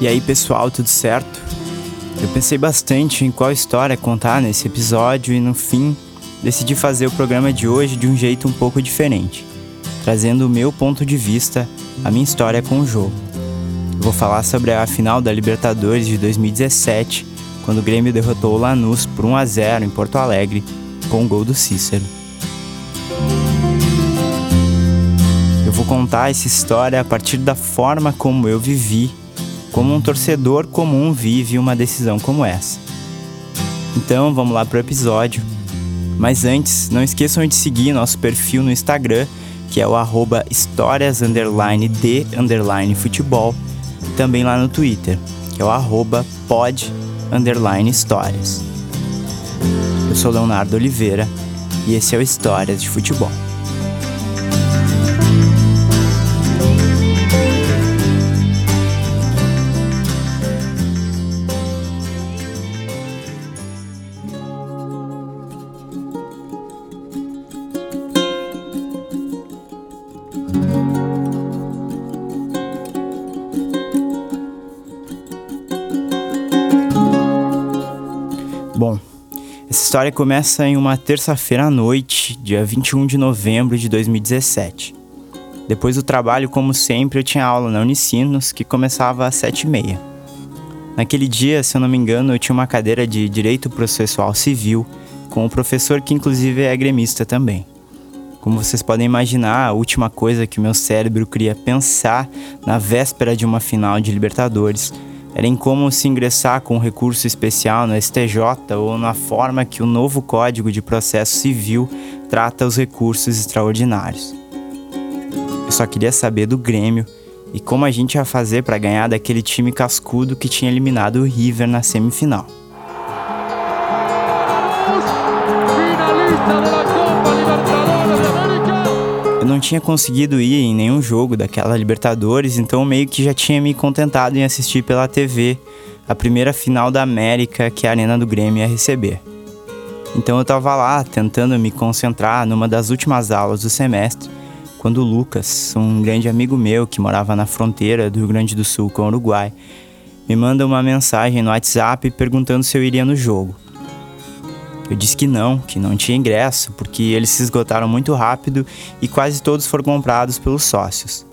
E aí, pessoal, tudo certo? Eu pensei bastante em qual história contar nesse episódio e no fim decidi fazer o programa de hoje de um jeito um pouco diferente, trazendo o meu ponto de vista, a minha história com o jogo. Eu vou falar sobre a final da Libertadores de 2017, quando o Grêmio derrotou o Lanús por 1 a 0 em Porto Alegre com o gol do Cícero. Eu vou contar essa história a partir da forma como eu vivi como um torcedor comum vive uma decisão como essa. Então vamos lá pro episódio. Mas antes, não esqueçam de seguir nosso perfil no Instagram, que é o arroba histórias de futebol, também lá no Twitter, que é o arroba pod histórias. Eu sou Leonardo Oliveira e esse é o Histórias de Futebol. Essa história começa em uma terça-feira à noite, dia 21 de novembro de 2017. Depois do trabalho, como sempre, eu tinha aula na Unicinos, que começava às sete e meia. Naquele dia, se eu não me engano, eu tinha uma cadeira de Direito Processual Civil, com um professor que inclusive é gremista também. Como vocês podem imaginar, a última coisa que o meu cérebro queria pensar na véspera de uma final de Libertadores era como se ingressar com um recurso especial no STJ ou na forma que o novo Código de Processo Civil trata os recursos extraordinários. Eu só queria saber do Grêmio e como a gente ia fazer para ganhar daquele time cascudo que tinha eliminado o River na semifinal. Não tinha conseguido ir em nenhum jogo daquela Libertadores, então meio que já tinha me contentado em assistir pela TV a primeira final da América que a Arena do Grêmio ia receber. Então eu tava lá tentando me concentrar numa das últimas aulas do semestre, quando o Lucas, um grande amigo meu que morava na fronteira do Rio Grande do Sul com o Uruguai, me manda uma mensagem no WhatsApp perguntando se eu iria no jogo. Eu disse que não, que não tinha ingresso, porque eles se esgotaram muito rápido e quase todos foram comprados pelos sócios.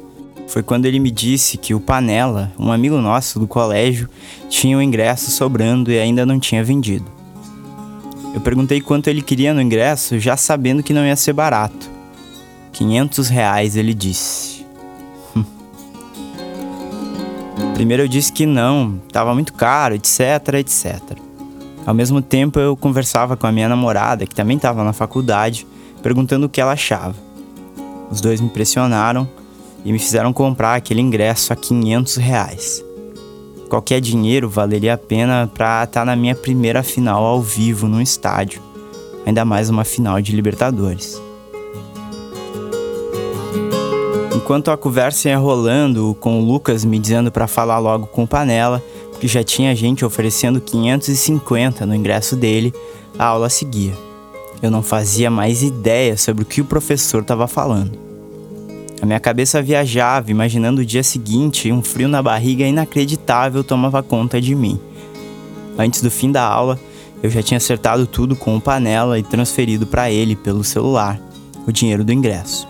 Foi quando ele me disse que o Panela, um amigo nosso do colégio, tinha o ingresso sobrando e ainda não tinha vendido. Eu perguntei quanto ele queria no ingresso, já sabendo que não ia ser barato. 500 reais, ele disse. Primeiro eu disse que não, estava muito caro, etc, etc. Ao mesmo tempo, eu conversava com a minha namorada, que também estava na faculdade, perguntando o que ela achava. Os dois me pressionaram e me fizeram comprar aquele ingresso a 500 reais. Qualquer dinheiro valeria a pena para estar tá na minha primeira final ao vivo num estádio, ainda mais uma final de Libertadores. Enquanto a conversa ia rolando, com o Lucas me dizendo para falar logo com o Panela, que já tinha gente oferecendo 550 no ingresso dele, a aula seguia. Eu não fazia mais ideia sobre o que o professor estava falando. A minha cabeça viajava, imaginando o dia seguinte, e um frio na barriga inacreditável tomava conta de mim. Antes do fim da aula, eu já tinha acertado tudo com o panela e transferido para ele pelo celular o dinheiro do ingresso.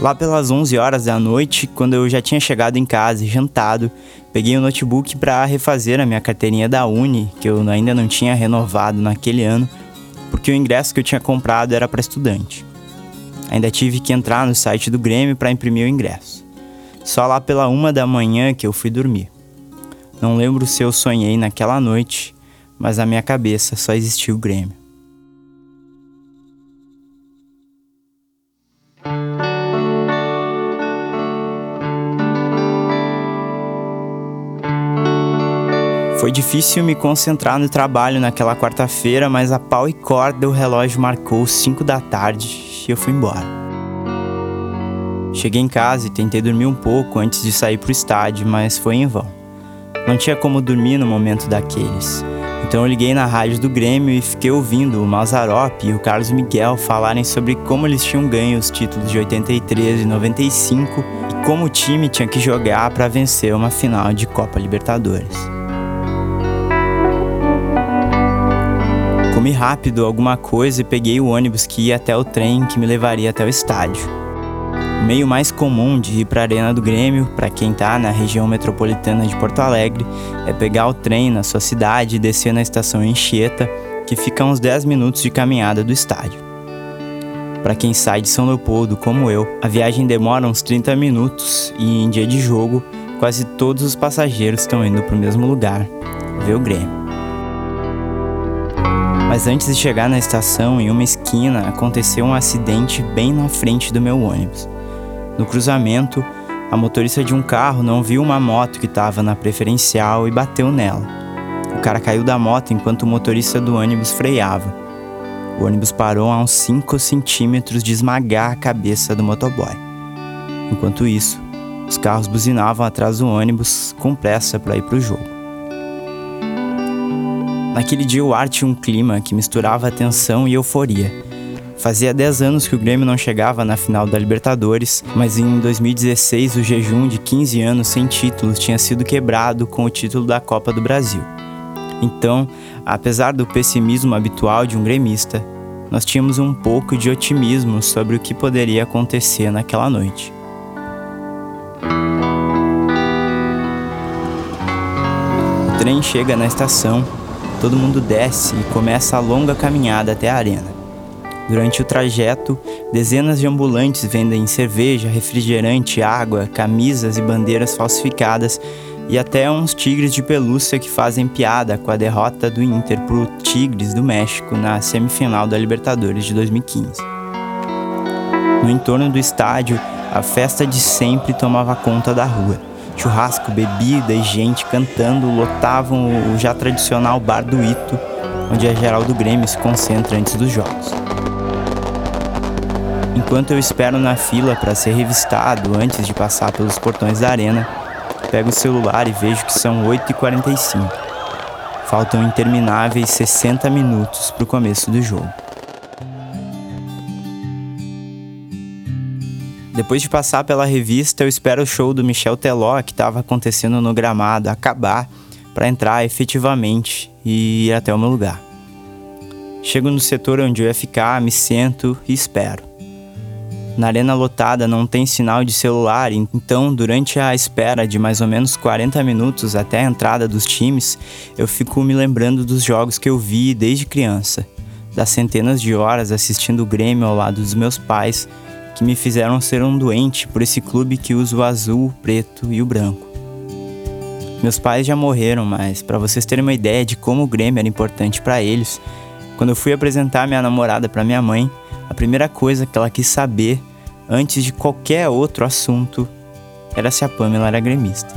Lá pelas 11 horas da noite, quando eu já tinha chegado em casa e jantado, peguei o notebook para refazer a minha carteirinha da Uni, que eu ainda não tinha renovado naquele ano, porque o ingresso que eu tinha comprado era para estudante. Ainda tive que entrar no site do Grêmio para imprimir o ingresso. Só lá pela uma da manhã que eu fui dormir. Não lembro se eu sonhei naquela noite, mas na minha cabeça só existia o Grêmio. Foi difícil me concentrar no trabalho naquela quarta-feira, mas a pau e corda o relógio marcou 5 da tarde e eu fui embora. Cheguei em casa e tentei dormir um pouco antes de sair para o estádio, mas foi em vão. Não tinha como dormir no momento daqueles. Então eu liguei na rádio do Grêmio e fiquei ouvindo o Mazarop e o Carlos Miguel falarem sobre como eles tinham ganho os títulos de 83 e 95 e como o time tinha que jogar para vencer uma final de Copa Libertadores. Comi rápido alguma coisa e peguei o ônibus que ia até o trem que me levaria até o estádio. O meio mais comum de ir para a Arena do Grêmio, para quem está na região metropolitana de Porto Alegre, é pegar o trem na sua cidade e descer na estação Enchieta, que fica a uns 10 minutos de caminhada do estádio. Para quem sai de São Leopoldo, como eu, a viagem demora uns 30 minutos e em dia de jogo, quase todos os passageiros estão indo para o mesmo lugar, ver o Grêmio. Mas antes de chegar na estação, em uma esquina, aconteceu um acidente bem na frente do meu ônibus. No cruzamento, a motorista de um carro não viu uma moto que estava na preferencial e bateu nela. O cara caiu da moto enquanto o motorista do ônibus freava. O ônibus parou a uns 5 centímetros de esmagar a cabeça do motoboy. Enquanto isso, os carros buzinavam atrás do ônibus com pressa para ir para o jogo. Naquele dia o ar tinha um clima que misturava tensão e euforia. Fazia 10 anos que o Grêmio não chegava na final da Libertadores, mas em 2016 o jejum de 15 anos sem títulos tinha sido quebrado com o título da Copa do Brasil. Então, apesar do pessimismo habitual de um gremista, nós tínhamos um pouco de otimismo sobre o que poderia acontecer naquela noite. O trem chega na estação, todo mundo desce e começa a longa caminhada até a arena. Durante o trajeto, dezenas de ambulantes vendem cerveja, refrigerante, água, camisas e bandeiras falsificadas e até uns tigres de pelúcia que fazem piada com a derrota do Inter pro Tigres do México na semifinal da Libertadores de 2015. No entorno do estádio, a festa de sempre tomava conta da rua. Churrasco, bebida e gente cantando lotavam o já tradicional bar do Ito, onde a geral do Grêmio se concentra antes dos jogos. Enquanto eu espero na fila para ser revistado antes de passar pelos portões da arena, Pego o celular e vejo que são 8h45. Faltam intermináveis 60 minutos para o começo do jogo. Depois de passar pela revista, eu espero o show do Michel Teló, que estava acontecendo no gramado, acabar para entrar efetivamente e ir até o meu lugar. Chego no setor onde eu ia ficar, me sento e espero. Na arena lotada não tem sinal de celular, então durante a espera de mais ou menos 40 minutos até a entrada dos times, eu fico me lembrando dos jogos que eu vi desde criança, das centenas de horas assistindo o Grêmio ao lado dos meus pais, que me fizeram ser um doente por esse clube que usa o azul, o preto e o branco. Meus pais já morreram, mas para vocês terem uma ideia de como o Grêmio era importante para eles, quando eu fui apresentar minha namorada para minha mãe, a primeira coisa que ela quis saber antes de qualquer outro assunto, era se a Pamela era gremista.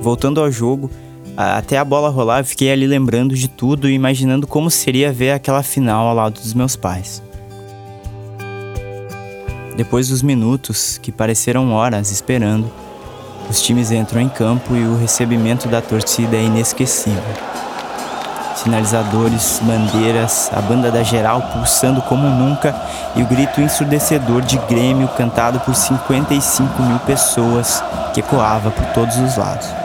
Voltando ao jogo, até a bola rolar, eu fiquei ali lembrando de tudo e imaginando como seria ver aquela final ao lado dos meus pais. Depois dos minutos, que pareceram horas esperando, os times entram em campo e o recebimento da torcida é inesquecível sinalizadores, bandeiras, a banda da geral pulsando como nunca e o grito ensurdecedor de Grêmio cantado por 55 mil pessoas que ecoava por todos os lados.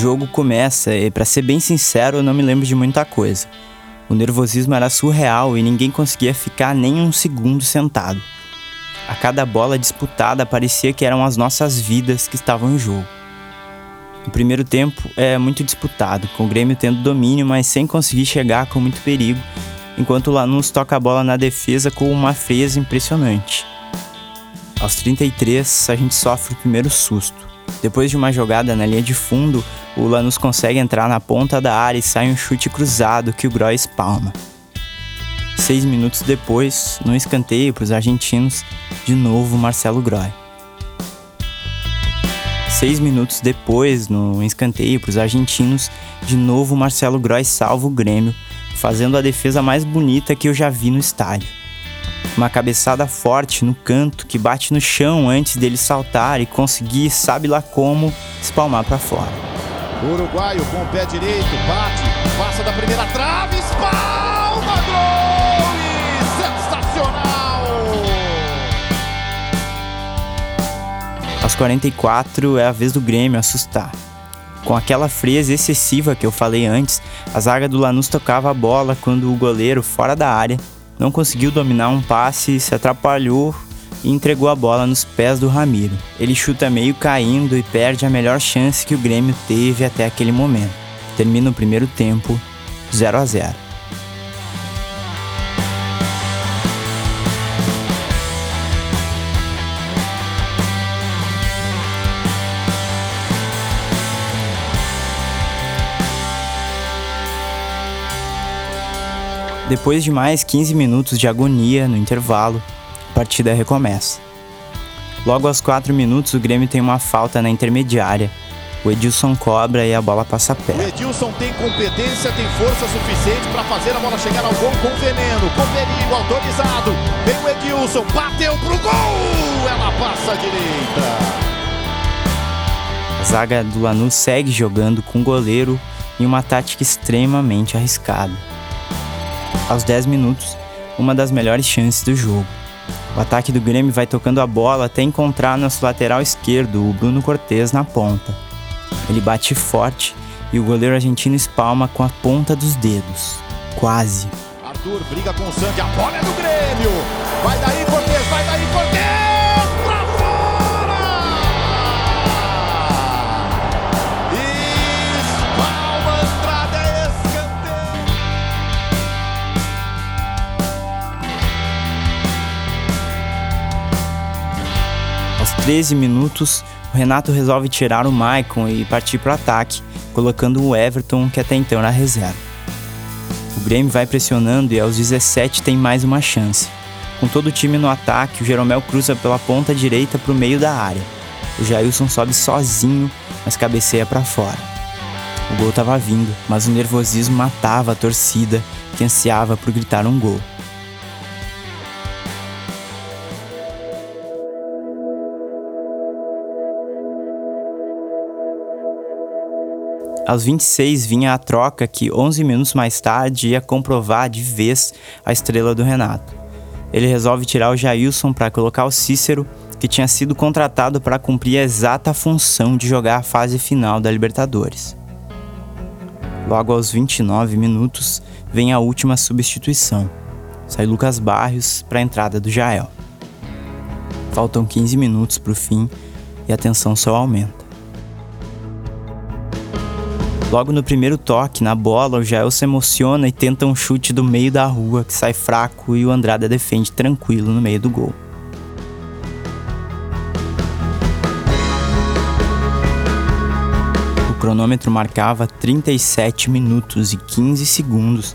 Jogo começa e, para ser bem sincero, eu não me lembro de muita coisa. O nervosismo era surreal e ninguém conseguia ficar nem um segundo sentado. A cada bola disputada parecia que eram as nossas vidas que estavam em jogo. O primeiro tempo é muito disputado, com o Grêmio tendo domínio, mas sem conseguir chegar com muito perigo, enquanto o Lanús toca a bola na defesa com uma frieza impressionante. Aos 33, a gente sofre o primeiro susto. Depois de uma jogada na linha de fundo, o Lanús consegue entrar na ponta da área e sai um chute cruzado que o Groy espalma. Seis minutos depois, no escanteio para os argentinos, de novo Marcelo Groy. Seis minutos depois, no escanteio para os argentinos, de novo Marcelo Groy salva o Grêmio, fazendo a defesa mais bonita que eu já vi no estádio. Uma cabeçada forte no canto que bate no chão antes dele saltar e conseguir, sabe lá como, espalmar para fora. Uruguaio com o pé direito, bate, passa da primeira trave, espalma, gol! Sensacional! Aos 44 é a vez do Grêmio assustar. Com aquela frieza excessiva que eu falei antes, a zaga do Lanús tocava a bola quando o goleiro, fora da área, não conseguiu dominar um passe, se atrapalhou e entregou a bola nos pés do Ramiro. Ele chuta meio caindo e perde a melhor chance que o Grêmio teve até aquele momento. Termina o primeiro tempo 0 a 0. Depois de mais 15 minutos de agonia no intervalo, a partida recomeça. Logo aos 4 minutos, o Grêmio tem uma falta na intermediária. O Edilson cobra e a bola passa perto. O Edilson tem competência, tem força suficiente para fazer a bola chegar ao gol com veneno, com perigo, autorizado. Vem o Edilson, bateu pro gol! Ela passa à direita. A zaga do Lanús segue jogando com o goleiro em uma tática extremamente arriscada aos 10 minutos, uma das melhores chances do jogo. O ataque do Grêmio vai tocando a bola até encontrar nosso lateral esquerdo, o Bruno Cortes, na ponta. Ele bate forte e o goleiro argentino espalma com a ponta dos dedos. Quase. Arthur briga com o Sandy, a bola é do Grêmio! 13 minutos, o Renato resolve tirar o Maicon e partir para o ataque, colocando o Everton, que até então era reserva. O Grêmio vai pressionando e aos 17 tem mais uma chance. Com todo o time no ataque, o Jeromel cruza pela ponta direita para o meio da área. O Jailson sobe sozinho, mas cabeceia para fora. O gol estava vindo, mas o nervosismo matava a torcida, que ansiava por gritar um gol. Aos 26 vinha a troca que 11 minutos mais tarde ia comprovar de vez a estrela do Renato. Ele resolve tirar o Jailson para colocar o Cícero, que tinha sido contratado para cumprir a exata função de jogar a fase final da Libertadores. Logo aos 29 minutos vem a última substituição. Sai Lucas Barrios para a entrada do Jael. Faltam 15 minutos para o fim e a tensão só aumenta. Logo no primeiro toque, na bola, o Jael se emociona e tenta um chute do meio da rua que sai fraco e o Andrada defende tranquilo no meio do gol. O cronômetro marcava 37 minutos e 15 segundos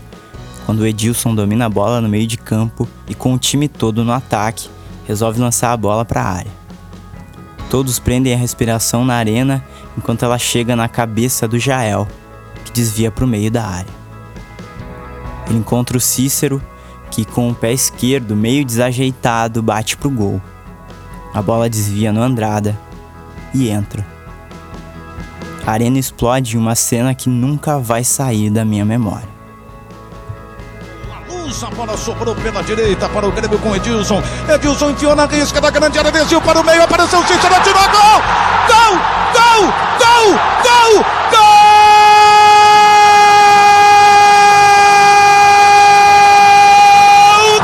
quando o Edilson domina a bola no meio de campo e com o time todo no ataque, resolve lançar a bola para a área. Todos prendem a respiração na arena enquanto ela chega na cabeça do Jael, que desvia para o meio da área. Ele encontra o Cícero, que com o pé esquerdo meio desajeitado bate pro gol. A bola desvia no Andrada e entra. A arena explode em uma cena que nunca vai sair da minha memória. A bola sobrou pela direita para o Grêmio com Edilson. Edilson enfiou na risca da grande área, desceu para o meio, apareceu o Cícero, tirou gol! Gol! Gol! Gol! Gol!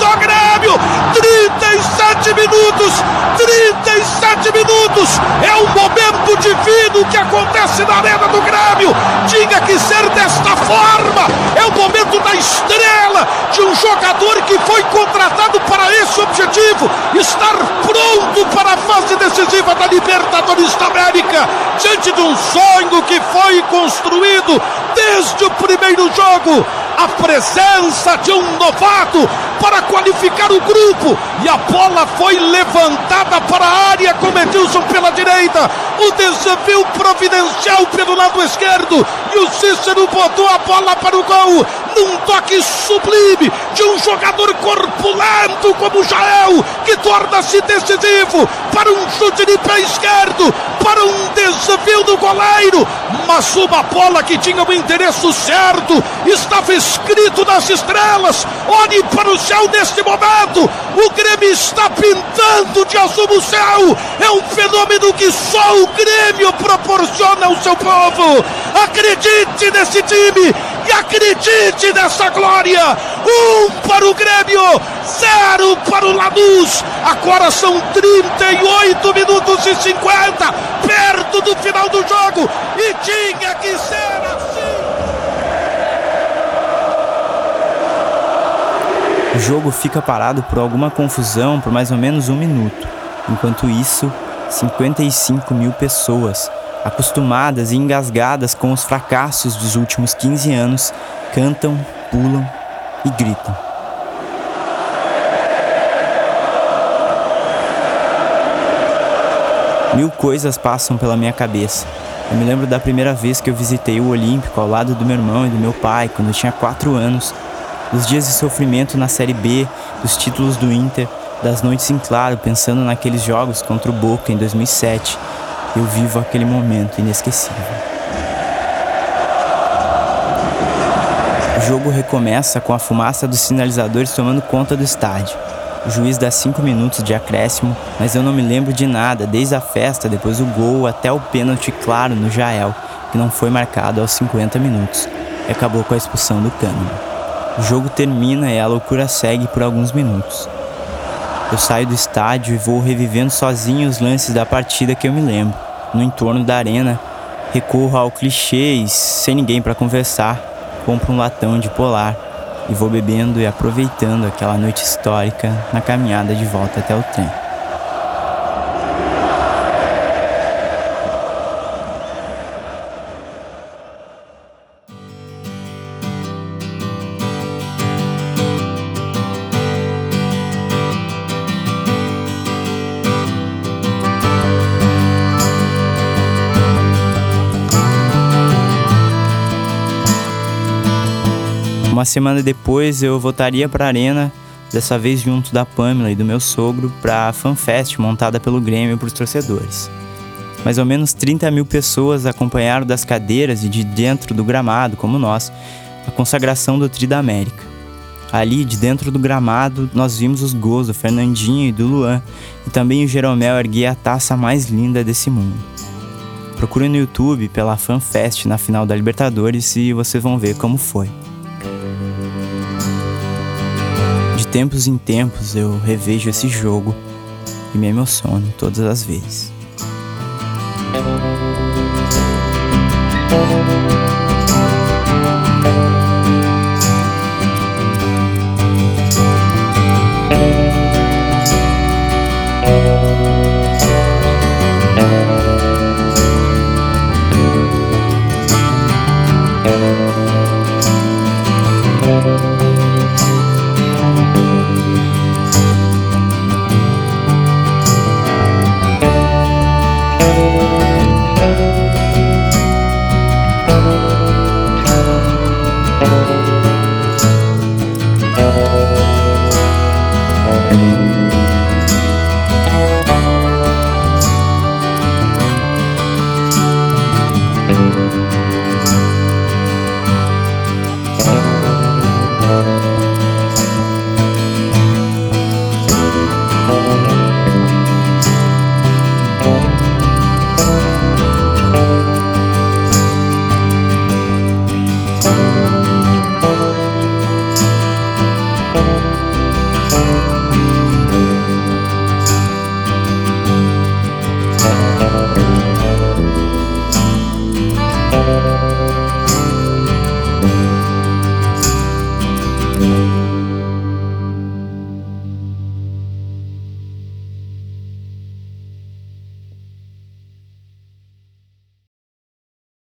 Do Grêmio! 37 minutos! 37 minutos! É um momento divino que acontece na arena do Grêmio! Tinha que ser desta forma! É o momento da estrela de um jogador que foi contratado para esse objetivo, estar pronto para a fase decisiva da Libertadores da América, diante de um sonho que foi construído desde o primeiro jogo. A presença de um novato para qualificar o grupo. E a bola foi levantada para a área com Edilson pela direita. O desafio providencial pelo lado esquerdo. E o Cícero botou a bola para o gol. Num toque sublime de um jogador corpulento como Jael, que torna-se decisivo para um chute de pé esquerdo, para um desafio do goleiro. Mas uma bola que tinha o endereço certo, estava escrito nas estrelas. Olhe para o céu neste momento. O Grêmio está pintando de azul o céu. É um fenômeno que só o Grêmio proporciona ao seu povo. Acredite nesse time acredite nessa glória. Um para o Grêmio, zero para o Lanús. Agora são 38 minutos e 50, perto do final do jogo. E tinha que ser assim. O jogo fica parado por alguma confusão por mais ou menos um minuto. Enquanto isso, 55 mil pessoas, acostumadas e engasgadas com os fracassos dos últimos 15 anos, cantam, pulam e gritam. Mil coisas passam pela minha cabeça. Eu me lembro da primeira vez que eu visitei o Olímpico ao lado do meu irmão e do meu pai, quando eu tinha 4 anos. Dos dias de sofrimento na Série B, dos títulos do Inter, das noites em claro pensando naqueles jogos contra o Boca em 2007. Eu vivo aquele momento inesquecível. O jogo recomeça com a fumaça dos sinalizadores tomando conta do estádio. O juiz dá cinco minutos de acréscimo, mas eu não me lembro de nada, desde a festa, depois o gol até o pênalti claro no Jael, que não foi marcado aos 50 minutos, e acabou com a expulsão do Kahneman. O jogo termina e a loucura segue por alguns minutos. Eu saio do estádio e vou revivendo sozinho os lances da partida que eu me lembro. No entorno da arena, recorro ao clichê e, sem ninguém para conversar, compro um latão de polar e vou bebendo e aproveitando aquela noite histórica na caminhada de volta até o trem. Uma semana depois eu voltaria para a arena, dessa vez junto da Pamela e do meu sogro, para a FanFest montada pelo Grêmio para os torcedores. Mais ou menos 30 mil pessoas acompanharam das cadeiras e de dentro do gramado, como nós, a consagração do Tri da América. Ali, de dentro do gramado, nós vimos os gols do Fernandinho e do Luan, e também o Jeromel erguer a taça mais linda desse mundo. Procure no YouTube pela FanFest na final da Libertadores e vocês vão ver como foi. tempos em tempos eu revejo esse jogo e me emociono todas as vezes.